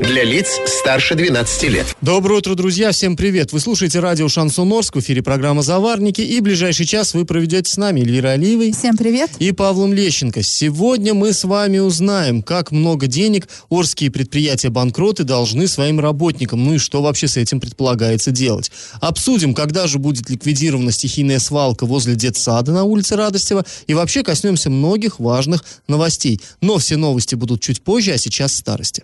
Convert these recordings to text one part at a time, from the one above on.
Для лиц старше 12 лет. Доброе утро, друзья. Всем привет. Вы слушаете радио Шансон Орск. В эфире программа «Заварники». И ближайший час вы проведете с нами Эльвира Алиевой. Всем привет. И Павлом Лещенко. Сегодня мы с вами узнаем, как много денег орские предприятия-банкроты должны своим работникам. Ну и что вообще с этим предполагается делать. Обсудим, когда же будет ликвидирована стихийная свалка возле детсада на улице Радостева. И вообще коснемся многих важных новостей. Но все новости будут чуть позже, а сейчас старости.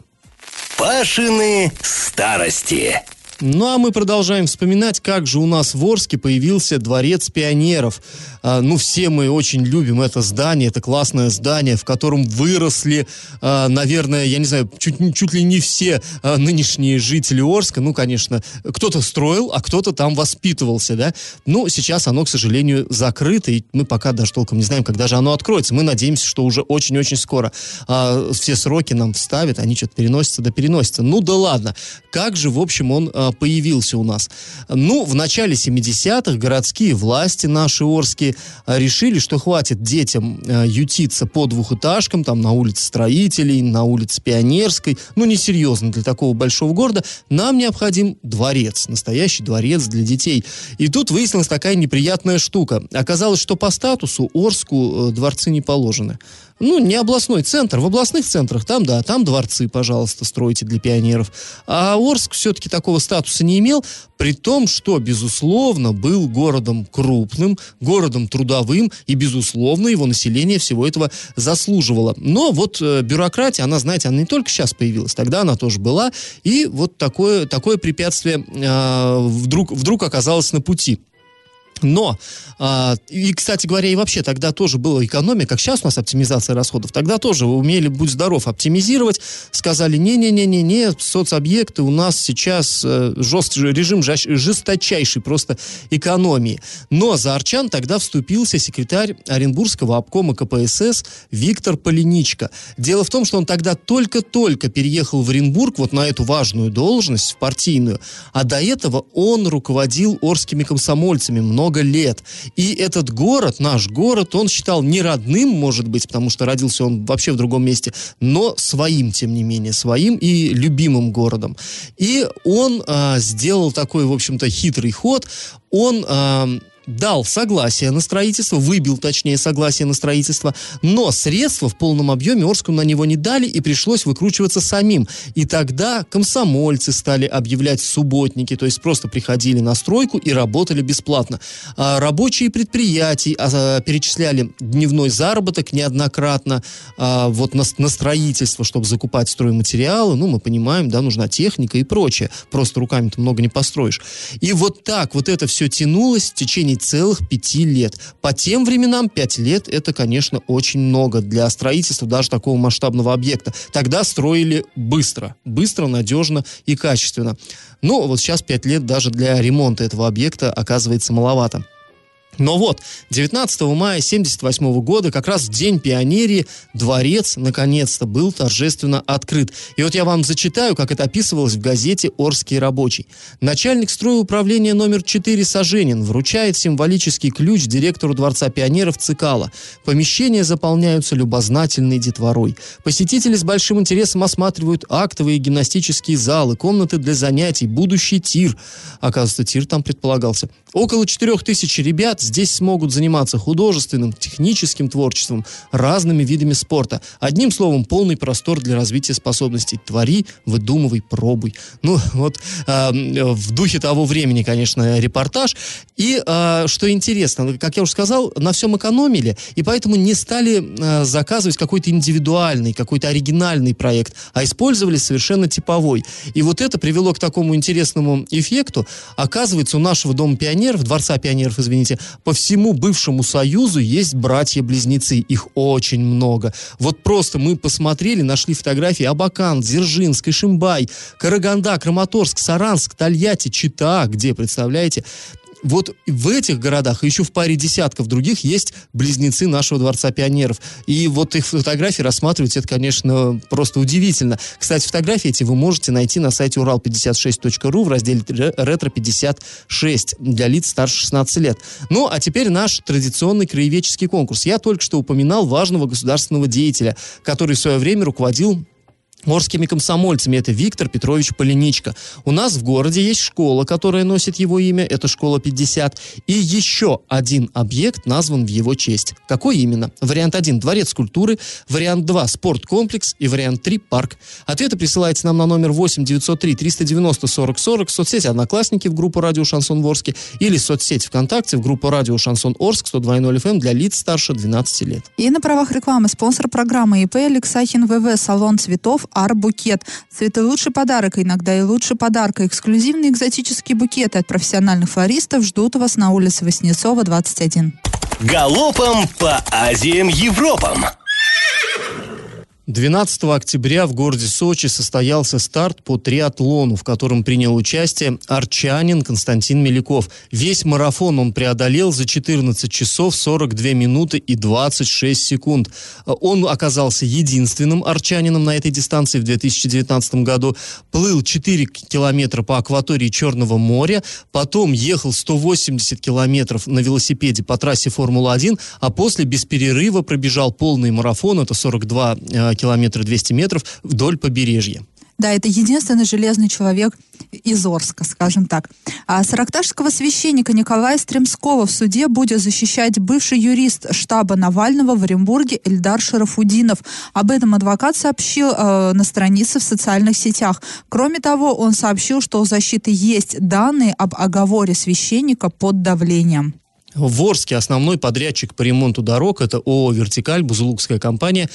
Пашины старости. Ну а мы продолжаем вспоминать, как же у нас в Орске появился дворец пионеров. А, ну, все мы очень любим это здание, это классное здание, в котором выросли, а, наверное, я не знаю, чуть, чуть ли не все а, нынешние жители Орска. Ну, конечно, кто-то строил, а кто-то там воспитывался, да. Ну, сейчас оно, к сожалению, закрыто, и мы пока даже толком не знаем, когда же оно откроется. Мы надеемся, что уже очень-очень скоро а, все сроки нам вставят, они что-то переносятся да переносятся. Ну да ладно, как же, в общем, он а, появился у нас? Ну, в начале 70-х городские власти наши орские а, решили, что хватит детям а, ютиться по двухэтажкам, там на улице Строителей, на улице Пионерской, ну, несерьезно для такого большого города, нам необходим дворец, настоящий дворец для детей. И тут выяснилась такая неприятная штука. Оказалось, что по статусу Орску э, дворцы не положены ну, не областной центр. В областных центрах там, да, там дворцы, пожалуйста, стройте для пионеров. А Орск все-таки такого статуса не имел, при том, что, безусловно, был городом крупным, городом трудовым, и, безусловно, его население всего этого заслуживало. Но вот э, бюрократия, она, знаете, она не только сейчас появилась, тогда она тоже была, и вот такое, такое препятствие э, вдруг, вдруг оказалось на пути. Но, а, и, кстати говоря, и вообще тогда тоже была экономия, как сейчас у нас оптимизация расходов, тогда тоже умели, будь здоров, оптимизировать, сказали, не-не-не-не-не, соцобъекты у нас сейчас э, жест, режим жесточайший просто экономии. Но за Арчан тогда вступился секретарь Оренбургского обкома КПСС Виктор Полиничко. Дело в том, что он тогда только-только переехал в Оренбург вот на эту важную должность, в партийную, а до этого он руководил орскими комсомольцами много много лет. И этот город, наш город, он считал не родным, может быть, потому что родился он вообще в другом месте, но своим, тем не менее, своим и любимым городом. И он а, сделал такой, в общем-то, хитрый ход. Он... А, дал согласие на строительство, выбил, точнее, согласие на строительство, но средства в полном объеме Орску на него не дали, и пришлось выкручиваться самим. И тогда комсомольцы стали объявлять субботники, то есть просто приходили на стройку и работали бесплатно. А рабочие предприятия а, перечисляли дневной заработок неоднократно а, вот на, на строительство, чтобы закупать стройматериалы. Ну, мы понимаем, да, нужна техника и прочее. Просто руками-то много не построишь. И вот так вот это все тянулось в течение течение целых пяти лет. По тем временам пять лет это, конечно, очень много для строительства даже такого масштабного объекта. Тогда строили быстро, быстро, надежно и качественно. Но вот сейчас пять лет даже для ремонта этого объекта оказывается маловато. Но вот, 19 мая 1978 года, как раз в День пионерии, дворец наконец-то был торжественно открыт. И вот я вам зачитаю, как это описывалось в газете «Орский рабочий». Начальник стройуправления номер 4 Саженин вручает символический ключ директору Дворца пионеров Цикала. Помещения заполняются любознательной детворой. Посетители с большим интересом осматривают актовые гимнастические залы, комнаты для занятий, будущий тир. Оказывается, тир там предполагался. Около 4000 ребят здесь смогут заниматься художественным, техническим творчеством, разными видами спорта. Одним словом, полный простор для развития способностей. Твори, выдумывай, пробуй. Ну, вот э, в духе того времени, конечно, репортаж. И э, что интересно, как я уже сказал, на всем экономили, и поэтому не стали э, заказывать какой-то индивидуальный, какой-то оригинальный проект, а использовали совершенно типовой. И вот это привело к такому интересному эффекту. Оказывается, у нашего Дома пионеров, Дворца пионеров, извините, по всему бывшему Союзу есть братья-близнецы. Их очень много. Вот просто мы посмотрели, нашли фотографии Абакан, Дзержинск, Ишимбай, Караганда, Краматорск, Саранск, Тольятти, Чита, где, представляете? Вот в этих городах и еще в паре десятков других есть близнецы нашего Дворца пионеров. И вот их фотографии рассматривать, это, конечно, просто удивительно. Кстати, фотографии эти вы можете найти на сайте урал56.ру в разделе «Ретро-56» для лиц старше 16 лет. Ну, а теперь наш традиционный краеведческий конкурс. Я только что упоминал важного государственного деятеля, который в свое время руководил Орскими комсомольцами. Это Виктор Петрович Полиничко. У нас в городе есть школа, которая носит его имя. Это школа 50. И еще один объект назван в его честь. Какой именно? Вариант 1 – Дворец культуры. Вариант 2 – спорткомплекс. И вариант 3 – парк. Ответы присылайте нам на номер 8 903 390 40 40 в соцсети «Одноклассники» в группу «Радио Шансон Ворске» или соцсеть ВКонтакте в группу «Радио Шансон Орск» 102.0 FM для лиц старше 12 лет. И на правах рекламы спонсор программы ИП Алексахин ВВ «Салон цветов Арбукет. Цветы лучший подарок, иногда и лучше подарка. Эксклюзивные экзотические букеты от профессиональных флористов ждут вас на улице Воснецова, 21. Галопом по Азиям Европам! 12 октября в городе Сочи состоялся старт по триатлону, в котором принял участие арчанин Константин Меляков. Весь марафон он преодолел за 14 часов 42 минуты и 26 секунд. Он оказался единственным арчанином на этой дистанции в 2019 году. Плыл 4 километра по акватории Черного моря, потом ехал 180 километров на велосипеде по трассе Формула-1, а после без перерыва пробежал полный марафон, это 42 километра 200 метров вдоль побережья. Да, это единственный железный человек из Орска, скажем так. А саракташского священника Николая Стремского в суде будет защищать бывший юрист штаба Навального в Оренбурге Эльдар Шарафудинов. Об этом адвокат сообщил э, на странице в социальных сетях. Кроме того, он сообщил, что у защиты есть данные об оговоре священника под давлением. В Орске основной подрядчик по ремонту дорог это ООО «Вертикаль», бузулукская компания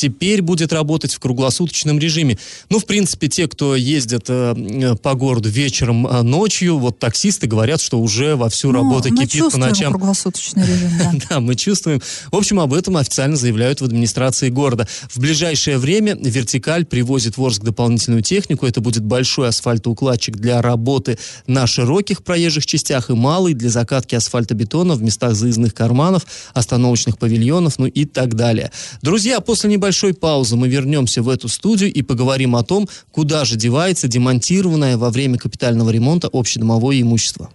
теперь будет работать в круглосуточном режиме. Ну, в принципе, те, кто ездят э, по городу вечером, э, ночью, вот таксисты говорят, что уже вовсю ну, работа кипит по ночам. круглосуточный режим, да. да, мы чувствуем. В общем, об этом официально заявляют в администрации города. В ближайшее время «Вертикаль» привозит в Орск дополнительную технику. Это будет большой асфальтоукладчик для работы на широких проезжих частях и малый для закатки асфальтобетона в местах заездных карманов, остановочных павильонов, ну и так далее. Друзья, после небольшой паузы мы вернемся в эту студию и поговорим о том, куда же девается демонтированное во время капитального ремонта общедомовое имущество.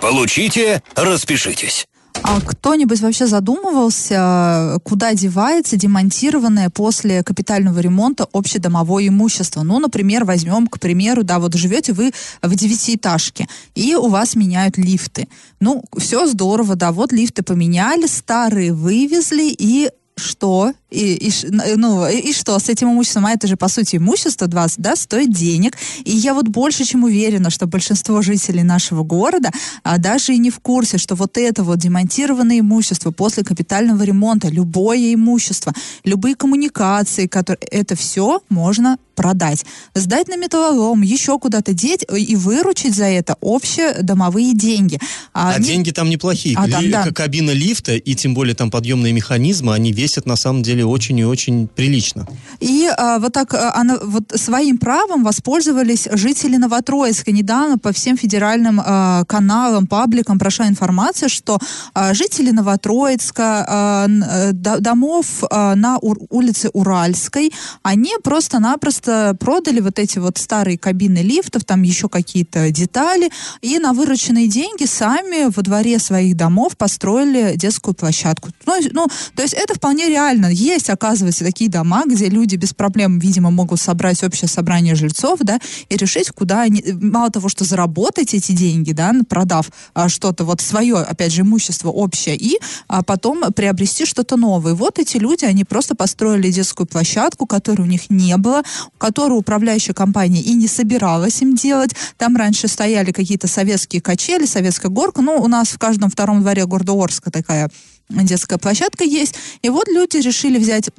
Получите, распишитесь. А кто-нибудь вообще задумывался, куда девается демонтированное после капитального ремонта общедомовое имущество? Ну, например, возьмем, к примеру, да, вот живете вы в девятиэтажке, и у вас меняют лифты. Ну, все здорово, да, вот лифты поменяли, старые вывезли, и что? И, и, ну, и, и что с этим имуществом? А это же, по сути, имущество 20, да, стоит денег. И я вот больше чем уверена, что большинство жителей нашего города а, даже и не в курсе, что вот это вот демонтированное имущество после капитального ремонта, любое имущество, любые коммуникации, которые, это все можно продать, сдать на металлолом, еще куда-то деть и выручить за это общие домовые деньги. А, а не... деньги там неплохие. А, там, да. Кабина лифта и тем более там подъемные механизмы, они весят на самом деле очень и очень прилично. И а, вот так а, она, вот своим правом воспользовались жители Новотроицка. Недавно по всем федеральным а, каналам, пабликам прошла информация, что а, жители Новотроицка, а, э, домов а, на ур, улице Уральской, они просто-напросто продали вот эти вот старые кабины лифтов, там еще какие-то детали, и на вырученные деньги сами во дворе своих домов построили детскую площадку. Ну, ну то есть это вполне реально. Есть, оказывается, такие дома, где люди без проблем, видимо, могут собрать общее собрание жильцов, да, и решить, куда они, мало того, что заработать эти деньги, да, продав а, что-то вот свое, опять же, имущество общее, и а потом приобрести что-то новое. Вот эти люди, они просто построили детскую площадку, которой у них не было, которую управляющая компания и не собиралась им делать. Там раньше стояли какие-то советские качели, советская горка. Ну, у нас в каждом втором дворе города Орска такая детская площадка есть. И вот люди решили взять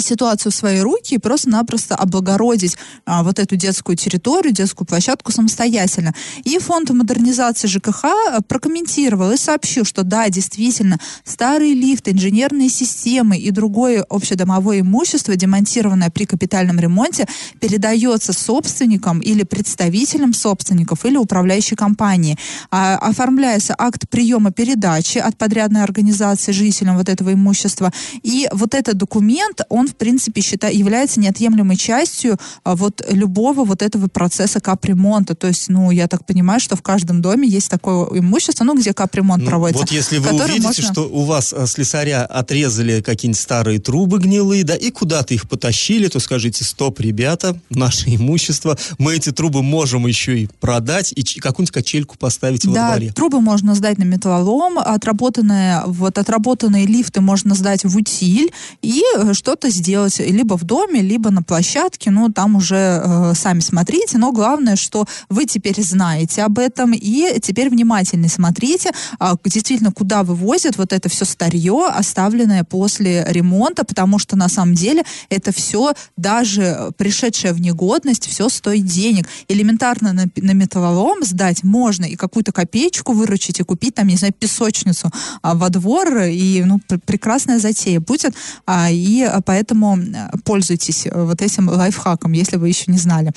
ситуацию в свои руки и просто-напросто облагородить а, вот эту детскую территорию, детскую площадку самостоятельно. И фонд модернизации ЖКХ э, прокомментировал и сообщил, что да, действительно, старые лифты, инженерные системы и другое общедомовое имущество, демонтированное при капитальном ремонте, передается собственникам или представителям собственников или управляющей компании. А, оформляется акт приема передачи от подрядной организации жителям вот этого имущества. И вот этот документ, он, в принципе, считает, является неотъемлемой частью а, вот любого вот этого процесса капремонта. То есть, ну, я так понимаю, что в каждом доме есть такое имущество, ну, где капремонт ну, проводится. Вот если вы увидите, можно... что у вас а, слесаря отрезали какие-нибудь старые трубы гнилые, да, и куда-то их потащили, то скажите, стоп, ребята, наше имущество, мы эти трубы можем еще и продать, и какую-нибудь качельку поставить во да, дворе. трубы можно сдать на металлолом, отработанные, вот отработанные лифты можно сдать в утиль, и э, что-то сделать либо в доме, либо на площадке, ну, там уже э, сами смотрите, но главное, что вы теперь знаете об этом, и теперь внимательно смотрите, э, действительно, куда вывозят вот это все старье, оставленное после ремонта, потому что на самом деле это все, даже пришедшее в негодность, все стоит денег. Элементарно на, на металлолом сдать можно и какую-то копеечку выручить и купить там, не знаю, песочницу а, во двор, и, ну, пр прекрасная затея будет, а, и а, поэтому э, пользуйтесь э, вот этим лайфхаком, если вы еще не знали.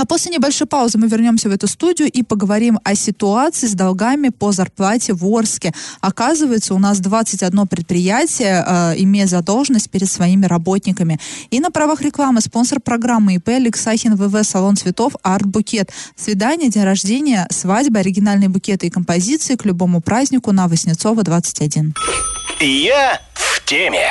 А после небольшой паузы мы вернемся в эту студию и поговорим о ситуации с долгами по зарплате в Орске. Оказывается, у нас 21 предприятие э, имеет задолженность перед своими работниками. И на правах рекламы спонсор программы ИП Алексахин ВВ Салон цветов Арт Букет. Свидание, день рождения, свадьба, оригинальные букеты и композиции к любому празднику на Воснецова 21. Я в теме.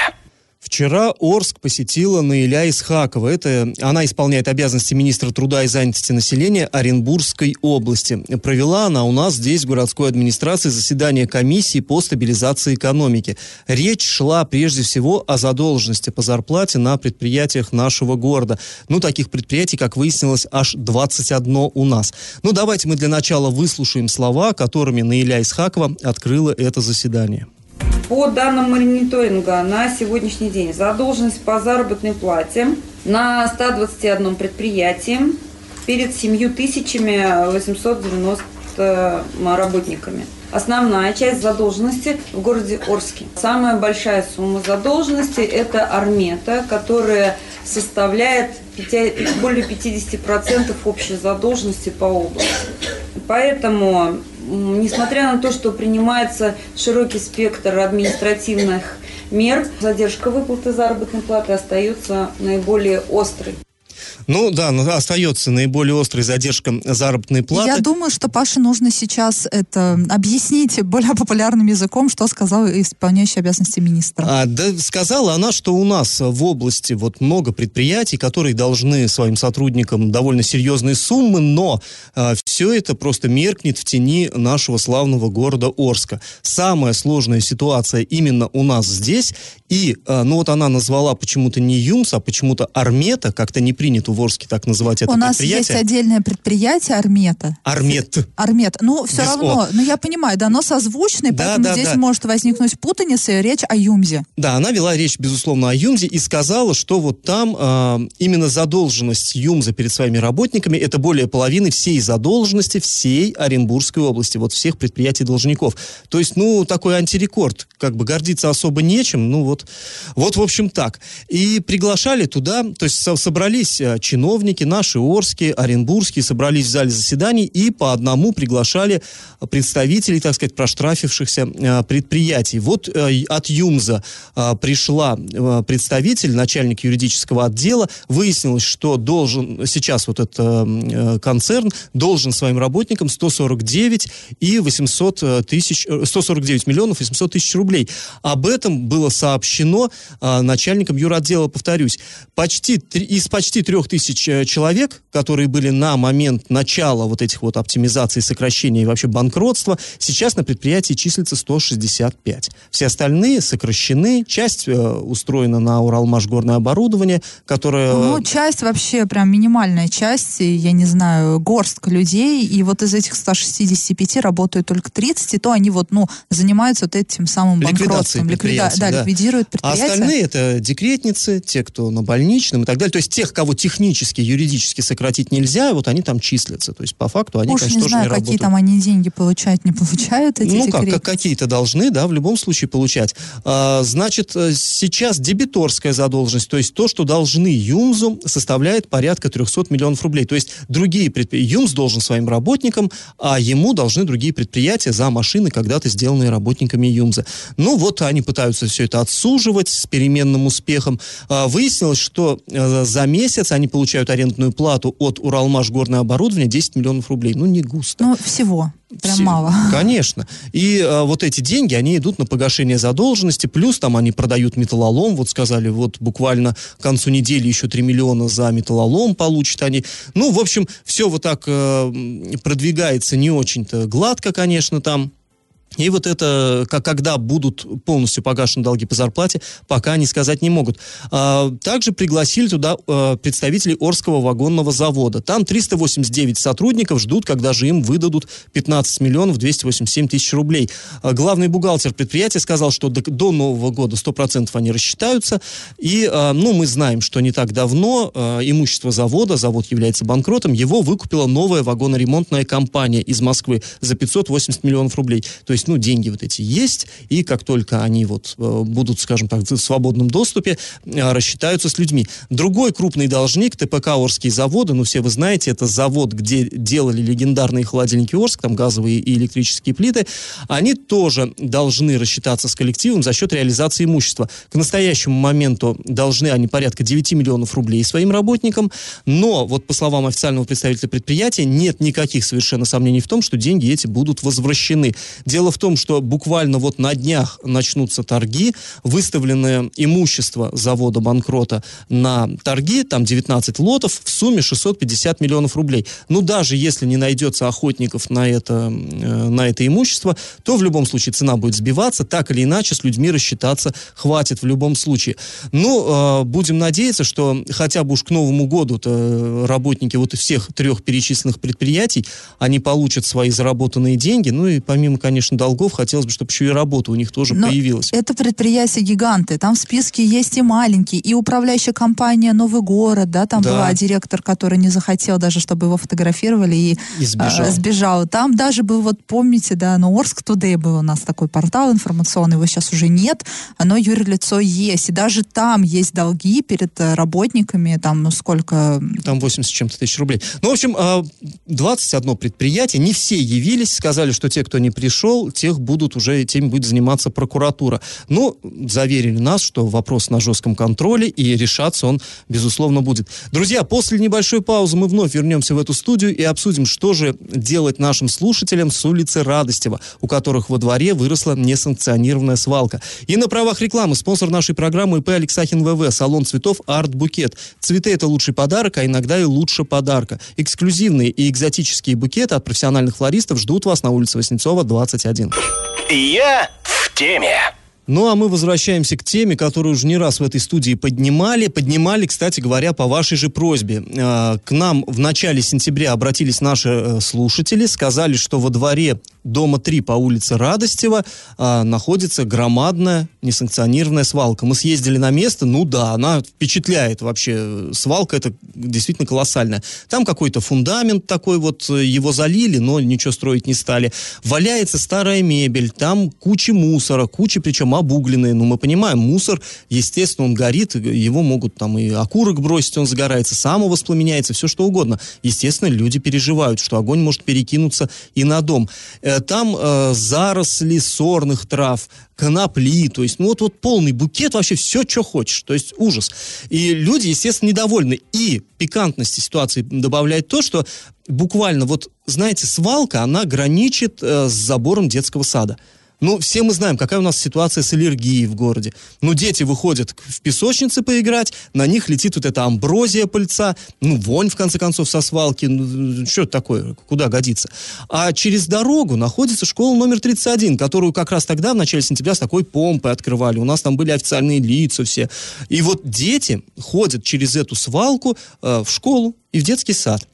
Вчера Орск посетила Наиля Исхакова. Это она исполняет обязанности министра труда и занятости населения Оренбургской области. Провела она у нас здесь, в городской администрации, заседание комиссии по стабилизации экономики. Речь шла прежде всего о задолженности по зарплате на предприятиях нашего города. Ну, таких предприятий, как выяснилось, аж 21 у нас. Ну, давайте мы для начала выслушаем слова, которыми Наиля Исхакова открыла это заседание. По данным мониторинга на сегодняшний день задолженность по заработной плате на 121 предприятии перед 7890 работниками. Основная часть задолженности в городе Орске. Самая большая сумма задолженности – это Армета, которая составляет более 50% общей задолженности по области. Поэтому несмотря на то, что принимается широкий спектр административных мер, задержка выплаты заработной платы остается наиболее острой. Ну да, но остается наиболее острой задержка заработной платы. Я думаю, что Паше нужно сейчас это объяснить более популярным языком, что сказал исполняющий обязанности министра. А, да, сказала она, что у нас в области вот много предприятий, которые должны своим сотрудникам довольно серьезные суммы, но а, все это просто меркнет в тени нашего славного города Орска. Самая сложная ситуация именно у нас здесь, и, а, ну вот она назвала почему-то не ЮМС, а почему-то Армета, как-то не принято в Орске так называть это У нас есть отдельное предприятие Армета. Армет. Армет. Ну, все Без равно, О. ну я понимаю, да, оно созвучное, да, поэтому да, здесь да. может возникнуть путаница и речь о ЮМЗе. Да, она вела речь, безусловно, о ЮМЗе и сказала, что вот там э, именно задолженность ЮМЗа перед своими работниками это более половины всей задолженности всей Оренбургской области, вот всех предприятий должников. То есть, ну, такой антирекорд, как бы гордиться особо нечем, ну вот, вот в общем так. И приглашали туда, то есть собрались э, чиновники, наши Орские, Оренбургские, собрались в зале заседаний и по одному приглашали представителей, так сказать, проштрафившихся э, предприятий. Вот э, от ЮМЗа пришла представитель, начальник юридического отдела, выяснилось, что должен сейчас вот этот концерн должен своим работникам 149 и 800 тысяч, 149 миллионов 800 тысяч рублей. Об этом было сообщено начальником юротдела, повторюсь. Почти, из почти тысяч тысяч э, человек, которые были на момент начала вот этих вот оптимизаций, сокращений и вообще банкротства, сейчас на предприятии числится 165. Все остальные сокращены, часть э, устроена на Уралмашгорное оборудование, которое... Ну, часть вообще прям минимальная часть, я не знаю, горстка людей, и вот из этих 165 работают только 30, и то они вот, ну, занимаются вот этим самым банкротством. Ликвида... Да, да, ликвидируют предприятия. А остальные это декретницы, те, кто на больничном и так далее. То есть тех, кого технически, юридически сократить нельзя, вот они там числятся. То есть по факту они, Уж конечно, не тоже знаю, не какие работают. там они деньги получают, не получают эти Ну как, как какие-то должны, да, в любом случае получать. А, значит, э, сейчас дебиторская задолженность, то есть то, что должны ЮМЗу, составляет порядка 300 миллионов рублей. То есть другие предприятия, ЮМЗ должен своим работникам, а ему должны другие предприятия за машины, когда-то сделанные работниками ЮМЗа. Ну вот они пытаются все это отсуживать с переменным успехом. А, выяснилось, что э, за месяц они получают арендную плату от Уралмаш горное оборудование 10 миллионов рублей. Ну не густо. Ну, всего. Прям Все- мало. Конечно. И а, вот эти деньги, они идут на погашение задолженности, плюс там они продают металлолом, вот сказали, вот буквально к концу недели еще 3 миллиона за металлолом получат они. Ну, в общем, все вот так э, продвигается не очень-то гладко, конечно, там. И вот это, когда будут полностью погашены долги по зарплате, пока они сказать не могут. А, также пригласили туда э, представителей Орского вагонного завода. Там 389 сотрудников ждут, когда же им выдадут 15 миллионов 287 тысяч рублей. А, главный бухгалтер предприятия сказал, что до, Нового года 100% они рассчитаются. И, э, ну, мы знаем, что не так давно имущество завода, завод является банкротом, его выкупила новая вагоноремонтная компания из Москвы за 580 миллионов рублей. То есть, ну, деньги вот эти есть, и как только они вот э, будут, скажем так, в свободном доступе, э, рассчитаются с людьми. Другой крупный должник, ТПК Орские заводы, ну, все вы знаете, это завод, где делали легендарные холодильники Орск, там газовые и электрические плиты, они тоже должны рассчитаться с коллективом за счет реализации имущества. К настоящему моменту должны они порядка 9 миллионов рублей своим работникам, но вот по словам официального представителя предприятия, нет никаких совершенно сомнений в том, что деньги эти будут возвращены. Дело в том, что буквально вот на днях начнутся торги, выставленное имущество завода банкрота на торги, там 19 лотов, в сумме 650 миллионов рублей. Ну, даже если не найдется охотников на это, э, на это имущество, то в любом случае цена будет сбиваться, так или иначе с людьми рассчитаться хватит в любом случае. Ну, э, будем надеяться, что хотя бы уж к Новому году работники вот всех трех перечисленных предприятий, они получат свои заработанные деньги, ну и помимо, конечно, долгов, хотелось бы, чтобы еще и работа у них тоже Но появилась. Это предприятия гиганты. Там в списке есть и маленькие, и управляющая компания Новый город, да, там Да. была директор, который не захотел даже, чтобы его фотографировали и, И сбежал. а, сбежал. Там даже был, вот помните, да, ну, Орск Today был у нас такой портал информационный, его сейчас уже нет, но юрлицо есть. И даже там есть долги перед э, работниками, там, ну, сколько... Там 80 с чем-то тысяч рублей. Ну, в общем, а, 21 предприятие, не все явились, сказали, что те, кто не пришел, тех будут уже, теми будет заниматься прокуратура. Ну, заверили нас, что вопрос на жестком контроле, и решаться он, безусловно, будет. Друзья, после небольшой паузы мы вновь вернемся в эту студию и обсудим, что же делать нашим слушателям с улицы Радостева, у которых во дворе выросла несанкционированная свалка. И на правах рекламы спонсор нашей программы ИП Алексахин ВВ, салон цветов Арт Букет. Цветы это лучший подарок, а иногда и лучше подарка. Эксклюзивные и экзотические букеты от профессиональных флористов ждут вас на улице Васнецова, 21. Я в теме. Ну, а мы возвращаемся к теме, которую уже не раз в этой студии поднимали. Поднимали, кстати говоря, по вашей же просьбе. Э, К нам в начале сентября обратились наши э, слушатели, сказали, что во дворе дома 3 по улице Радостева э, находится громадная несанкционированная свалка. Мы съездили на место, ну да, она впечатляет вообще. Свалка это действительно колоссальная. Там какой-то фундамент такой вот, э, его залили, но ничего строить не стали. Валяется старая мебель, там куча мусора, куча причем обугленные. Ну, мы понимаем, мусор, естественно, он горит, его могут там и окурок бросить, он загорается, сам воспламеняется, все что угодно. Естественно, люди переживают, что огонь может перекинуться и на дом. Э, Там э, заросли сорных трав, конопли, то есть, ну вот, вот полный букет, вообще все, что хочешь, то есть ужас. И люди, естественно, недовольны. И пикантности ситуации добавляет то, что буквально, вот, знаете, свалка, она граничит э, с забором детского сада. Ну, все мы знаем, какая у нас ситуация с аллергией в городе. Ну, дети выходят в песочницы поиграть, на них летит вот эта амброзия пыльца, ну, вонь, в конце концов, со свалки, ну, что это такое, куда годится. А через дорогу находится школа номер 31, которую как раз тогда, в начале сентября, с такой помпой открывали. У нас там были официальные лица все. И вот дети ходят через эту свалку э, в школу и в детский сад.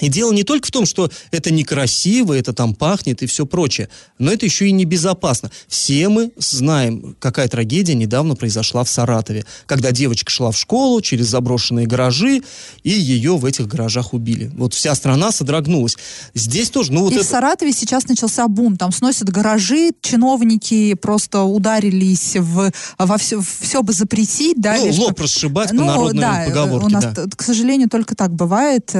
И дело не только в том, что это некрасиво, это там пахнет и все прочее, но это еще и небезопасно. Все мы знаем, какая трагедия недавно произошла в Саратове, когда девочка шла в школу через заброшенные гаражи, и ее в этих гаражах убили. Вот вся страна содрогнулась. Здесь тоже, ну вот и это... в Саратове сейчас начался бум, там сносят гаражи, чиновники просто ударились в, во все, все бы запретить, да? Ну, лишь лоб бы- расшибать по Ну, народной да, поговорке, у нас, да. к сожалению, только так бывает.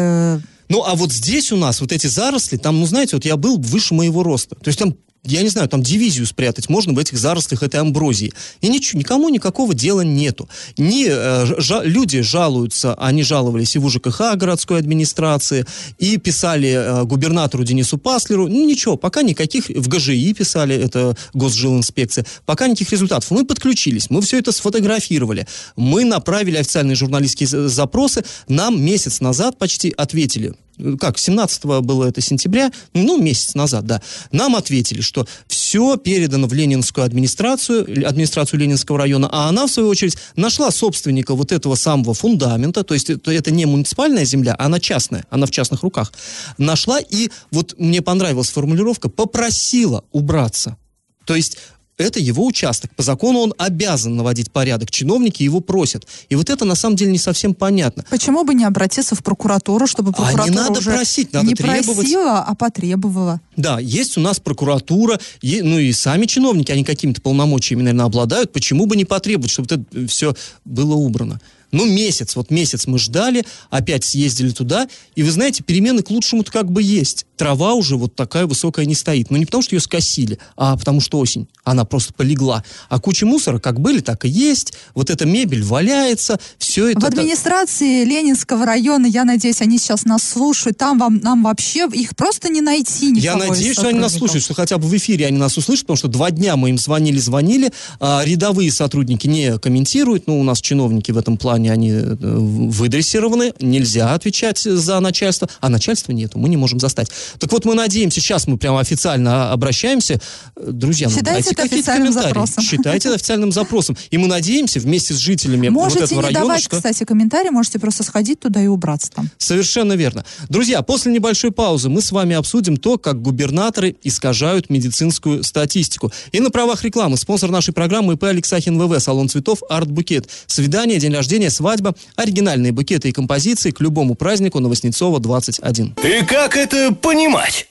Ну, а вот здесь у нас вот эти заросли, там, ну, знаете, вот я был выше моего роста. То есть там я не знаю, там дивизию спрятать можно в этих зарослях этой амброзии. И ничего, никому никакого дела нету. Не, э, жа- люди жалуются, они жаловались и в УЖКХ городской администрации, и писали э, губернатору Денису Паслеру. Ну, ничего, пока никаких, в ГЖИ писали, это Госжилинспекция, пока никаких результатов. Мы подключились, мы все это сфотографировали, мы направили официальные журналистские за- запросы, нам месяц назад почти ответили, как, 17 было это сентября, ну, месяц назад, да, нам ответили, что все передано в Ленинскую администрацию, администрацию Ленинского района, а она, в свою очередь, нашла собственника вот этого самого фундамента, то есть это, это не муниципальная земля, а она частная, она в частных руках, нашла и, вот мне понравилась формулировка, попросила убраться. То есть это его участок. По закону он обязан наводить порядок. Чиновники его просят. И вот это на самом деле не совсем понятно. Почему бы не обратиться в прокуратуру, чтобы А не прокуратура надо уже просить, надо не требовать. просила, а потребовала? Да, есть у нас прокуратура, е- ну и сами чиновники, они какими-то полномочиями, наверное, обладают. Почему бы не потребовать, чтобы это все было убрано? Ну, месяц, вот месяц мы ждали, опять съездили туда, и вы знаете, перемены к лучшему-то как бы есть. Трава уже вот такая высокая не стоит. Но не потому, что ее скосили, а потому что осень. Она просто полегла. А куча мусора как были, так и есть. Вот эта мебель валяется, все это... В так- администрации Ленинского района, я надеюсь, они сейчас нас слушают, там вам, нам вообще, их просто не найти никого Я надеюсь, что они нас слушают, что хотя бы в эфире они нас услышат, потому что два дня мы им звонили, звонили, а рядовые сотрудники не комментируют, ну, у нас чиновники в этом плане, они э, выдрессированы, нельзя отвечать за начальство, а начальства нету, мы не можем застать. Так вот, мы надеемся, сейчас мы прямо официально обращаемся, Э, друзья, ну, Считайте дайте это какие-то официальным комментарии. запросом. Считайте это официальным запросом. И мы надеемся вместе с жителями Можете вот этого не района, давать, кстати, комментарий, можете просто сходить туда и убраться там. Совершенно верно. Друзья, после небольшой паузы мы с вами обсудим то, как губернаторы искажают медицинскую статистику. И на правах рекламы спонсор нашей программы ИП Алексахин ВВ, салон цветов Арт Букет. Свидание, день рождения, свадьба, оригинальные букеты и композиции к любому празднику на Воснецова 21. И как это понимать?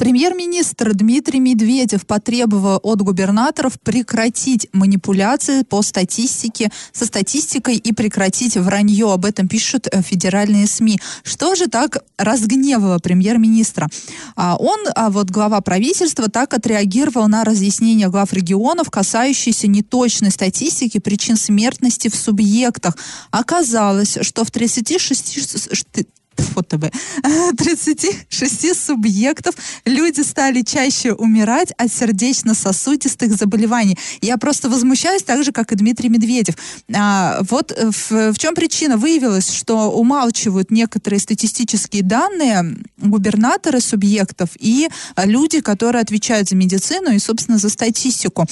Премьер-министр Дмитрий Медведев потребовал от губернаторов прекратить манипуляции по статистике, со статистикой и прекратить вранье. Об этом пишут э, федеральные СМИ. Что же так разгневало премьер-министра? А, Он, а вот глава правительства, так отреагировал на разъяснения глав регионов, касающиеся неточной статистики причин смертности в субъектах. Оказалось, что в 36 ш- Фу, ТБ. 36 субъектов люди стали чаще умирать от сердечно-сосудистых заболеваний. Я просто возмущаюсь так же, как и Дмитрий Медведев. А, вот э, в, в чем причина? Выявилось, что умалчивают некоторые статистические данные губернаторы субъектов и люди, которые отвечают за медицину и, собственно, за статистику.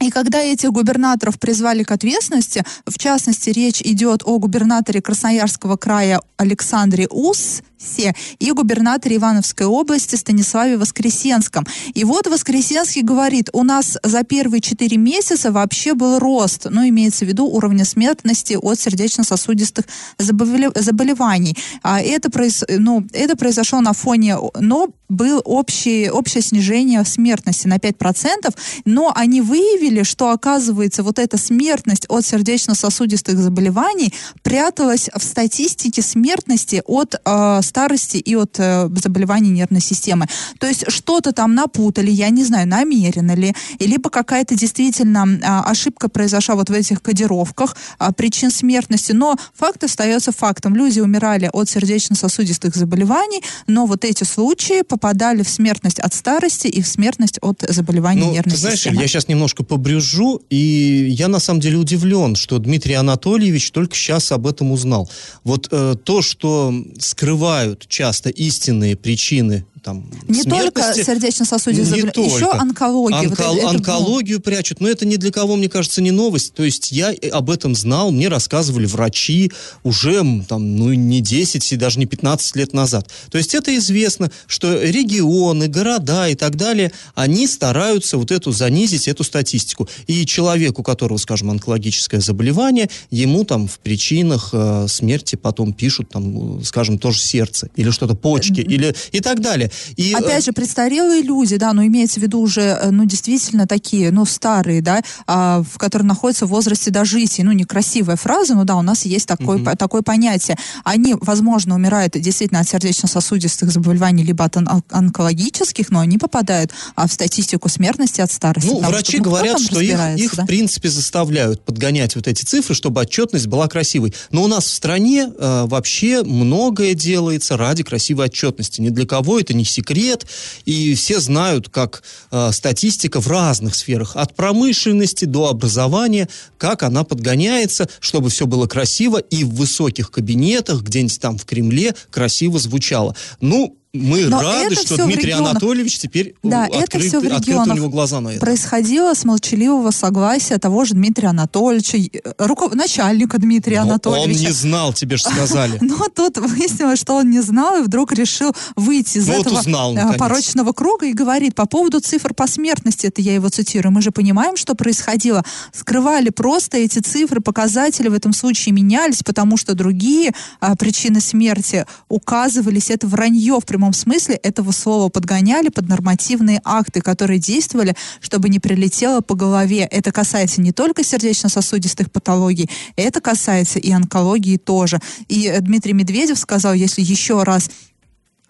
И когда этих губернаторов призвали к ответственности, в частности, речь идет о губернаторе Красноярского края Александре Уссе и губернаторе Ивановской области Станиславе Воскресенском. И вот Воскресенский говорит, у нас за первые четыре месяца вообще был рост, ну, имеется в виду уровня смертности от сердечно-сосудистых заболе- заболеваний. А это, произ- ну, это произошло на фоне, но был общий, общее снижение смертности на 5%, но они выявили, что, оказывается, вот эта смертность от сердечно-сосудистых заболеваний пряталась в статистике смертности от э, старости и от э, заболеваний нервной системы. То есть что-то там напутали, я не знаю, намеренно ли, либо какая-то действительно а, ошибка произошла вот в этих кодировках а, причин смертности, но факт остается фактом. Люди умирали от сердечно-сосудистых заболеваний, но вот эти случаи попадали в смертность от старости и в смертность от заболеваний ну, нервной ты знаешь, системы. я сейчас немножко побрюжу, и я на самом деле удивлен, что Дмитрий Анатольевич только сейчас об этом узнал. Вот э, то, что скрывают часто истинные причины там, не только сердечно-сосудистые заболевания, еще онкология. Онко- Вот это- это, онкологию прячут, но это ни для кого, мне кажется, не новость. То есть я э, об этом знал, мне рассказывали врачи уже там, ну, не 10 и даже не 15 лет назад. То есть это известно, что регионы, города и так далее, они стараются вот эту занизить, эту статистику. И человек, у которого, скажем, онкологическое заболевание, ему там в причинах э, смерти потом пишут, там, скажем, тоже сердце или что-то почки или и так далее. И, э, Опять же, престарелые люди, да, но имеется в виду уже, э, ну, действительно такие, ну, старые, да, а, в которые находятся в возрасте дожития. Ну, некрасивая фраза, но да, у нас есть такое, по- такое понятие. Они, возможно, умирают действительно от сердечно-сосудистых заболеваний, либо от он- онкологических, но они попадают а, в статистику смертности от старости. Ну, потому врачи что, ну, говорят, что их, их да? в принципе заставляют подгонять вот эти цифры, чтобы отчетность была красивой. Но у нас в стране э, вообще многое делается ради красивой отчетности. Ни для кого это не секрет, и все знают, как э, статистика в разных сферах, от промышленности до образования, как она подгоняется, чтобы все было красиво и в высоких кабинетах, где-нибудь там в Кремле, красиво звучало. Ну, мы Но рады, это что Дмитрий регионах. Анатольевич теперь Да, э, это открыт- все в регионах у него глаза на это. происходило с молчаливого согласия того же Дмитрия Анатольевича, э, руков... начальника Дмитрия Но Анатольевича. Он не знал, тебе же сказали. Но тут выяснилось, что он не знал и вдруг решил выйти из Ну этого э, порочного круга и говорит по поводу цифр по смертности, это я его цитирую, мы же понимаем, что происходило. Скрывали просто эти цифры, показатели в этом случае менялись, потому что другие а, причины смерти указывались. Это вранье в прямом смысле этого слова. Подгоняли под нормативные акты, которые действовали, чтобы не прилетело по голове. Это касается не только сердечно-сосудистых патологий, это касается и онкологии тоже. И э, Дмитрий Медведев сказал, если еще раз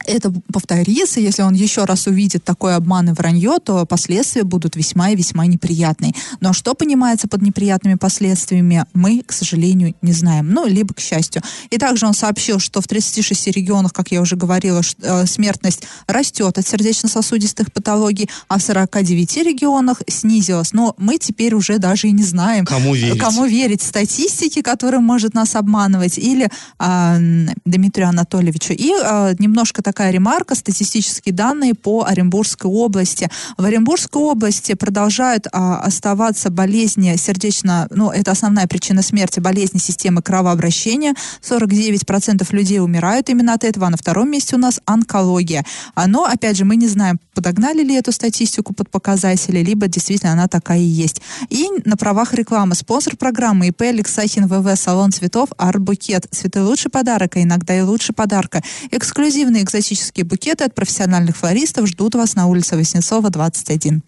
это повторится, если он еще раз увидит такой обман и вранье, то последствия будут весьма и весьма неприятные. Но что понимается под неприятными последствиями, мы, к сожалению, не знаем. Ну, либо к счастью. И также он сообщил, что в 36 регионах, как я уже говорила, э, смертность растет от сердечно-сосудистых патологий, а в 49 регионах снизилась. Но мы теперь уже даже и не знаем, Кому верить? кому верить статистике, которая может нас обманывать, или м, Дмитрию Анатольевичу. И а, немножко такая ремарка, статистические данные по Оренбургской области. В Оренбургской области продолжают а, оставаться болезни сердечно, ну, это основная причина смерти, болезни системы кровообращения. 49% людей умирают именно от этого, а на втором месте у нас онкология. А, Но, опять же, мы не знаем, подогнали ли эту статистику под показатели, либо действительно она такая и есть. И на правах рекламы спонсор программы ИП Алексахин ВВ Салон цветов Арт-букет. Цветы лучший подарок, а иногда и лучше подарка. Эксклюзивные экзотические букеты от профессиональных флористов ждут вас на улице Воснецова, 21.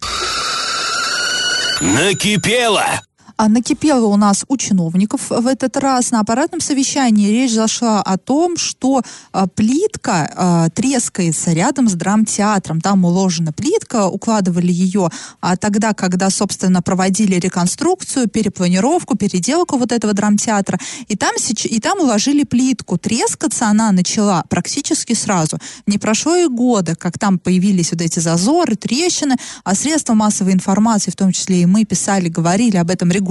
Накипело! А накипело у нас у чиновников в этот раз. На аппаратном совещании речь зашла о том, что а, плитка а, трескается рядом с драмтеатром. Там уложена плитка, укладывали ее а, тогда, когда, собственно, проводили реконструкцию, перепланировку, переделку вот этого драмтеатра. И там, и там уложили плитку. Трескаться она начала практически сразу. Не прошло и года, как там появились вот эти зазоры, трещины, а средства массовой информации, в том числе и мы, писали, говорили об этом регулярно,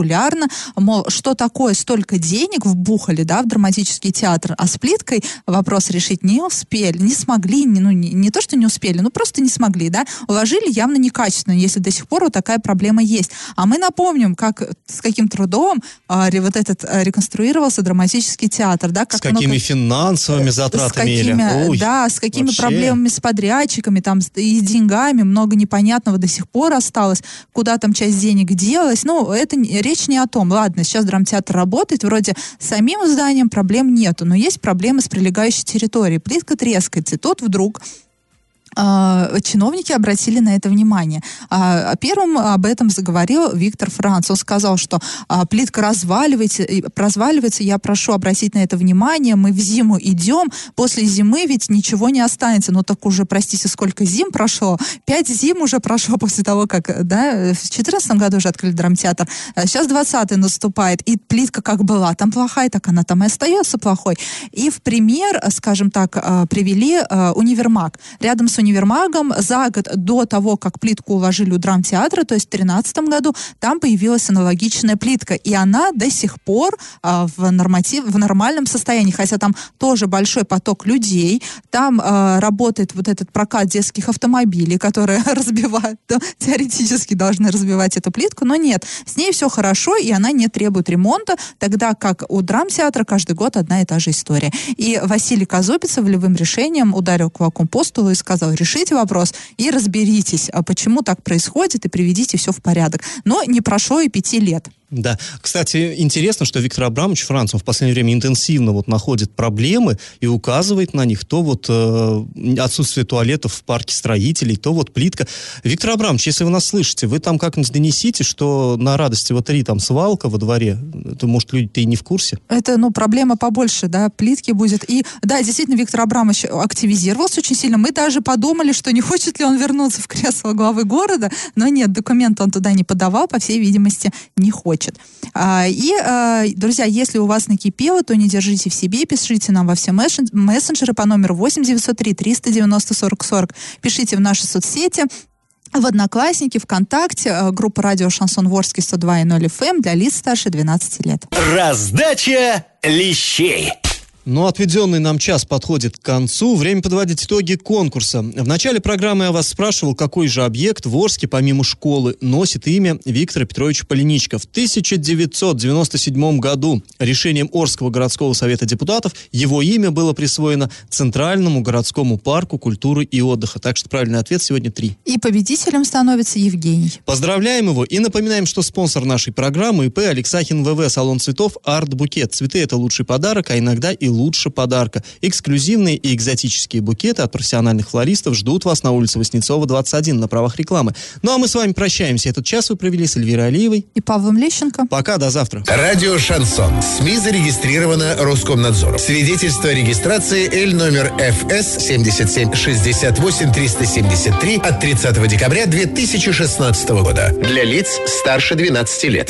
мол, что такое столько денег вбухали, да, в драматический театр, а с плиткой вопрос решить не успели, не смогли, не, ну, не, не то, что не успели, ну, просто не смогли, да, уложили явно некачественно, если до сих пор вот такая проблема есть. А мы напомним, как, с каким трудом а, вот этот а, реконструировался драматический театр, да, как С какими много- финансовыми с затратами какими, или... Ой, да, с какими вообще. проблемами с подрядчиками, там, с- и с деньгами, много непонятного до сих пор осталось, куда там часть денег делась. Ну, это речь не о том. Ладно, сейчас драмтеатр работает, вроде самим зданием проблем нету, но есть проблемы с прилегающей территорией. Плитка трескается, и тут вдруг чиновники обратили на это внимание. А, Первым об этом заговорил Виктор Франц. Он сказал, что а, плитка разваливается, разваливается, я прошу обратить на это внимание, мы в зиму идем, после зимы ведь ничего не останется. Ну так уже, простите, сколько зим прошло? Пять зим уже прошло после того, как, да, в 2014 году уже открыли драмтеатр. А Сейчас 20 наступает, и плитка как была там плохая, так она там и остается плохой. И в пример, скажем так, а, привели а, универмаг. Рядом с универмагом за год до того, как плитку уложили у драмтеатра, то есть в 2013 году, там появилась аналогичная плитка. И она до сих пор а, в, норматив, в нормальном состоянии, хотя там тоже большой поток людей, там а, работает вот этот прокат детских автомобилей, которые разбивают, теоретически должны разбивать эту плитку, но нет, с ней все хорошо, и она не требует ремонта, тогда как у драмтеатра каждый год одна и та же история. И Василий Казупица волевым решением ударил кулаком по столу и сказал, решите вопрос и разберитесь, а почему так происходит, и приведите все в порядок. Но не прошло и пяти лет. Да. Кстати, интересно, что Виктор Абрамович Франц, он в последнее время интенсивно вот находит проблемы и указывает на них. То вот э, отсутствие туалетов в парке строителей, то вот плитка. Виктор Абрамович, если вы нас слышите, вы там как-нибудь донесите, что на радости вот три там свалка во дворе. Это, может, люди-то и не в курсе? Это, ну, проблема побольше, да, плитки будет. И, да, действительно, Виктор Абрамович активизировался очень сильно. Мы даже подумали, что не хочет ли он вернуться в кресло главы города, но нет, документы он туда не подавал, по всей видимости, не хочет хочет. А, и, а, друзья, если у вас накипело, то не держите в себе, пишите нам во все мессенджеры по номеру 8 903 390 40 40. Пишите в наши соцсети, в Одноклассники, ВКонтакте, э, группа радио Шансон Ворске 102.0 FM для лиц старше 12 лет. Раздача лещей. Но отведенный нам час подходит к концу. Время подводить итоги конкурса. В начале программы я вас спрашивал, какой же объект в Орске, помимо школы, носит имя Виктора Петровича Полиничка. В 1997 году решением Орского городского совета депутатов его имя было присвоено Центральному городскому парку культуры и отдыха. Так что правильный ответ сегодня три. И победителем становится Евгений. Поздравляем его и напоминаем, что спонсор нашей программы ИП Алексахин ВВ, салон цветов Арт Букет. Цветы это лучший подарок, а иногда и лучше подарка. Эксклюзивные и экзотические букеты от профессиональных флористов ждут вас на улице Воснецова, 21, на правах рекламы. Ну а мы с вами прощаемся. Этот час вы провели с Эльвирой Алиевой. И Павлом Лещенко. Пока, до завтра. Радио «Шансон». СМИ зарегистрировано Роскомнадзором. Свидетельство о регистрации Л номер ФС 77 68 373 от 30 декабря 2016 года. Для лиц старше 12 лет.